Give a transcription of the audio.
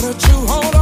Why you hold on?